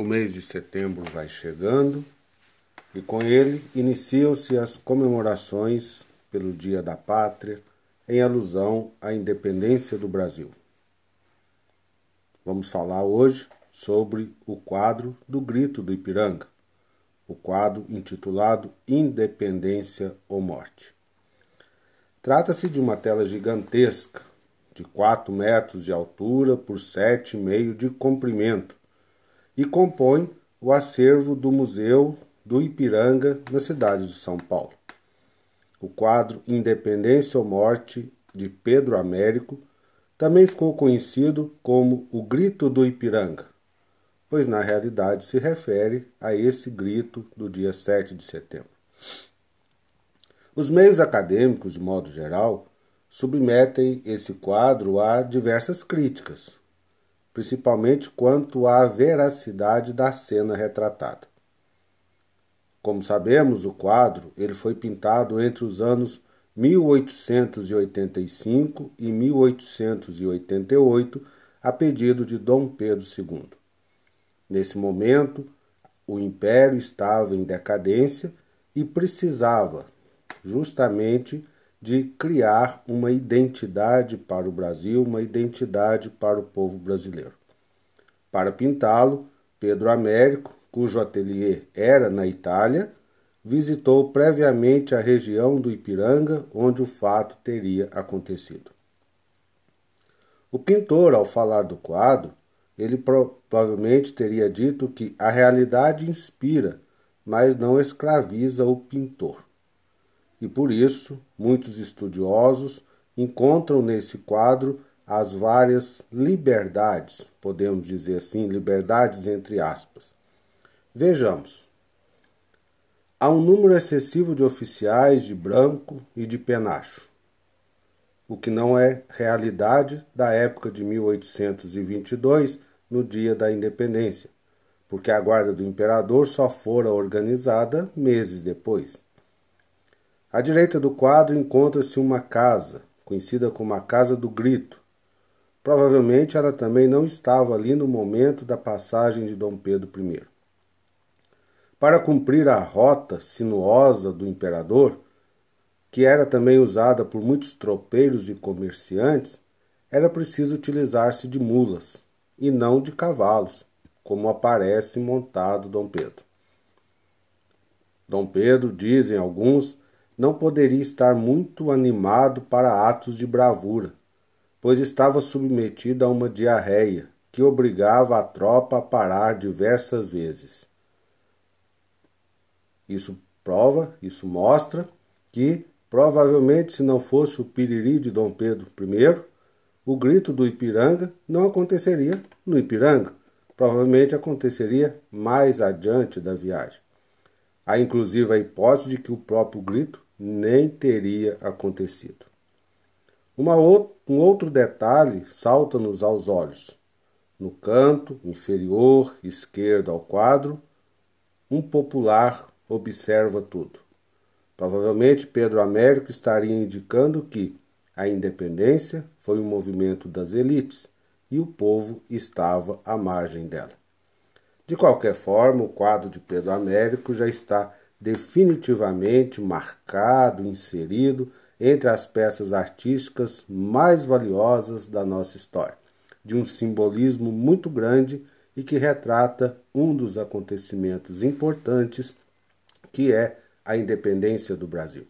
O mês de setembro vai chegando e com ele iniciam-se as comemorações pelo Dia da Pátria em alusão à independência do Brasil. Vamos falar hoje sobre o quadro do Grito do Ipiranga, o quadro intitulado Independência ou Morte. Trata-se de uma tela gigantesca, de 4 metros de altura por 7,5 de comprimento, e compõe o acervo do Museu do Ipiranga, na cidade de São Paulo. O quadro Independência ou Morte, de Pedro Américo, também ficou conhecido como o Grito do Ipiranga, pois na realidade se refere a esse grito do dia 7 de setembro. Os meios acadêmicos, de modo geral, submetem esse quadro a diversas críticas, principalmente quanto à veracidade da cena retratada. Como sabemos, o quadro ele foi pintado entre os anos 1885 e 1888 a pedido de Dom Pedro II. Nesse momento, o império estava em decadência e precisava justamente de criar uma identidade para o Brasil, uma identidade para o povo brasileiro. Para pintá-lo, Pedro Américo, cujo ateliê era na Itália, visitou previamente a região do Ipiranga onde o fato teria acontecido. O pintor, ao falar do quadro, ele provavelmente teria dito que a realidade inspira, mas não escraviza o pintor e por isso muitos estudiosos encontram nesse quadro as várias liberdades, podemos dizer assim, liberdades entre aspas. Vejamos. Há um número excessivo de oficiais de branco e de penacho, o que não é realidade da época de 1822, no dia da independência, porque a guarda do imperador só fora organizada meses depois. À direita do quadro encontra-se uma casa, conhecida como a Casa do Grito. Provavelmente ela também não estava ali no momento da passagem de Dom Pedro I. Para cumprir a rota sinuosa do imperador, que era também usada por muitos tropeiros e comerciantes, era preciso utilizar-se de mulas e não de cavalos, como aparece montado Dom Pedro. Dom Pedro, dizem alguns, não poderia estar muito animado para atos de bravura, pois estava submetido a uma diarreia que obrigava a tropa a parar diversas vezes. Isso prova, isso mostra que provavelmente se não fosse o piriri de Dom Pedro I, o grito do Ipiranga não aconteceria no Ipiranga, provavelmente aconteceria mais adiante da viagem. Há inclusive a hipótese de que o próprio grito nem teria acontecido. Um outro detalhe salta-nos aos olhos. No canto inferior esquerdo ao quadro, um popular observa tudo. Provavelmente Pedro Américo estaria indicando que a independência foi um movimento das elites e o povo estava à margem dela. De qualquer forma, o quadro de Pedro Américo já está definitivamente marcado, inserido entre as peças artísticas mais valiosas da nossa história, de um simbolismo muito grande e que retrata um dos acontecimentos importantes que é a independência do Brasil.